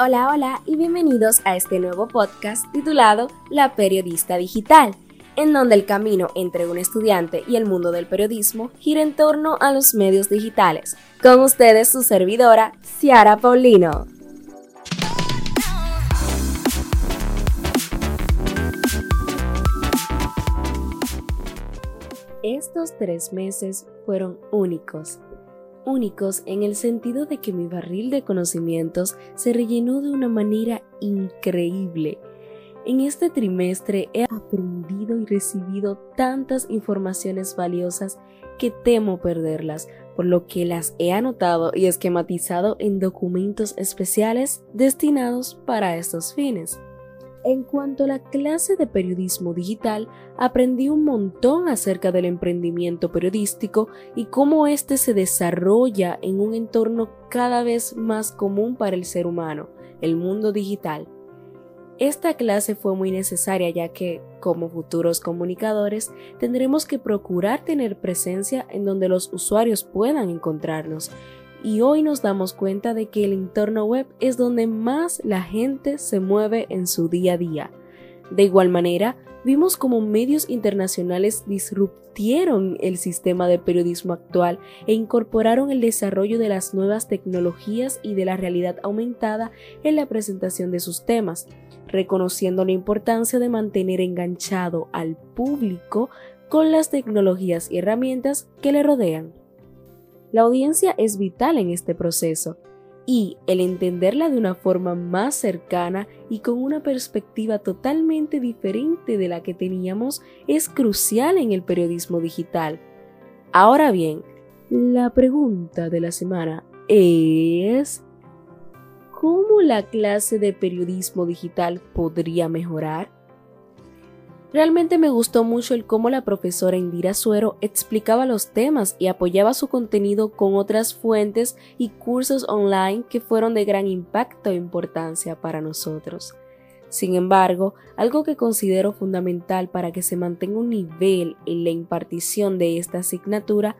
Hola, hola y bienvenidos a este nuevo podcast titulado La Periodista Digital, en donde el camino entre un estudiante y el mundo del periodismo gira en torno a los medios digitales. Con ustedes su servidora, Ciara Paulino. Estos tres meses fueron únicos únicos en el sentido de que mi barril de conocimientos se rellenó de una manera increíble. En este trimestre he aprendido y recibido tantas informaciones valiosas que temo perderlas, por lo que las he anotado y esquematizado en documentos especiales destinados para estos fines. En cuanto a la clase de periodismo digital, aprendí un montón acerca del emprendimiento periodístico y cómo éste se desarrolla en un entorno cada vez más común para el ser humano, el mundo digital. Esta clase fue muy necesaria ya que, como futuros comunicadores, tendremos que procurar tener presencia en donde los usuarios puedan encontrarnos y hoy nos damos cuenta de que el entorno web es donde más la gente se mueve en su día a día. De igual manera, vimos cómo medios internacionales disruptieron el sistema de periodismo actual e incorporaron el desarrollo de las nuevas tecnologías y de la realidad aumentada en la presentación de sus temas, reconociendo la importancia de mantener enganchado al público con las tecnologías y herramientas que le rodean. La audiencia es vital en este proceso y el entenderla de una forma más cercana y con una perspectiva totalmente diferente de la que teníamos es crucial en el periodismo digital. Ahora bien, la pregunta de la semana es ¿cómo la clase de periodismo digital podría mejorar? Realmente me gustó mucho el cómo la profesora Indira Suero explicaba los temas y apoyaba su contenido con otras fuentes y cursos online que fueron de gran impacto e importancia para nosotros. Sin embargo, algo que considero fundamental para que se mantenga un nivel en la impartición de esta asignatura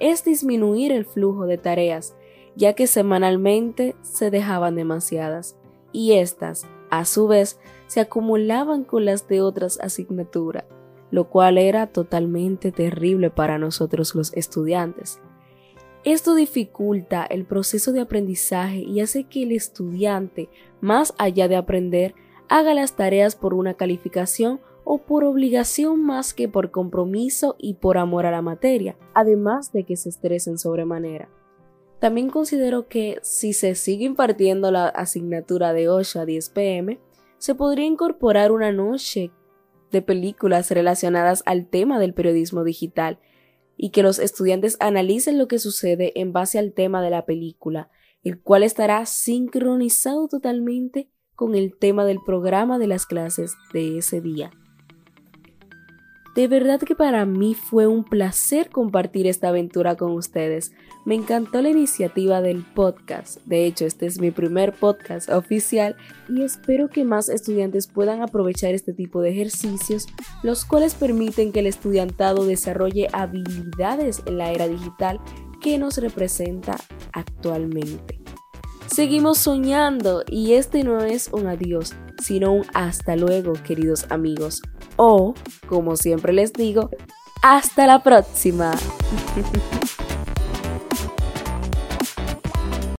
es disminuir el flujo de tareas, ya que semanalmente se dejaban demasiadas, y estas, a su vez, se acumulaban con las de otras asignaturas, lo cual era totalmente terrible para nosotros los estudiantes. Esto dificulta el proceso de aprendizaje y hace que el estudiante, más allá de aprender, haga las tareas por una calificación o por obligación más que por compromiso y por amor a la materia, además de que se estresen sobremanera. También considero que si se sigue impartiendo la asignatura de 8 a 10 pm, se podría incorporar una noche de películas relacionadas al tema del periodismo digital y que los estudiantes analicen lo que sucede en base al tema de la película, el cual estará sincronizado totalmente con el tema del programa de las clases de ese día. De verdad que para mí fue un placer compartir esta aventura con ustedes. Me encantó la iniciativa del podcast. De hecho, este es mi primer podcast oficial y espero que más estudiantes puedan aprovechar este tipo de ejercicios, los cuales permiten que el estudiantado desarrolle habilidades en la era digital que nos representa actualmente. Seguimos soñando y este no es un adiós, sino un hasta luego, queridos amigos o, como siempre les digo, hasta la próxima.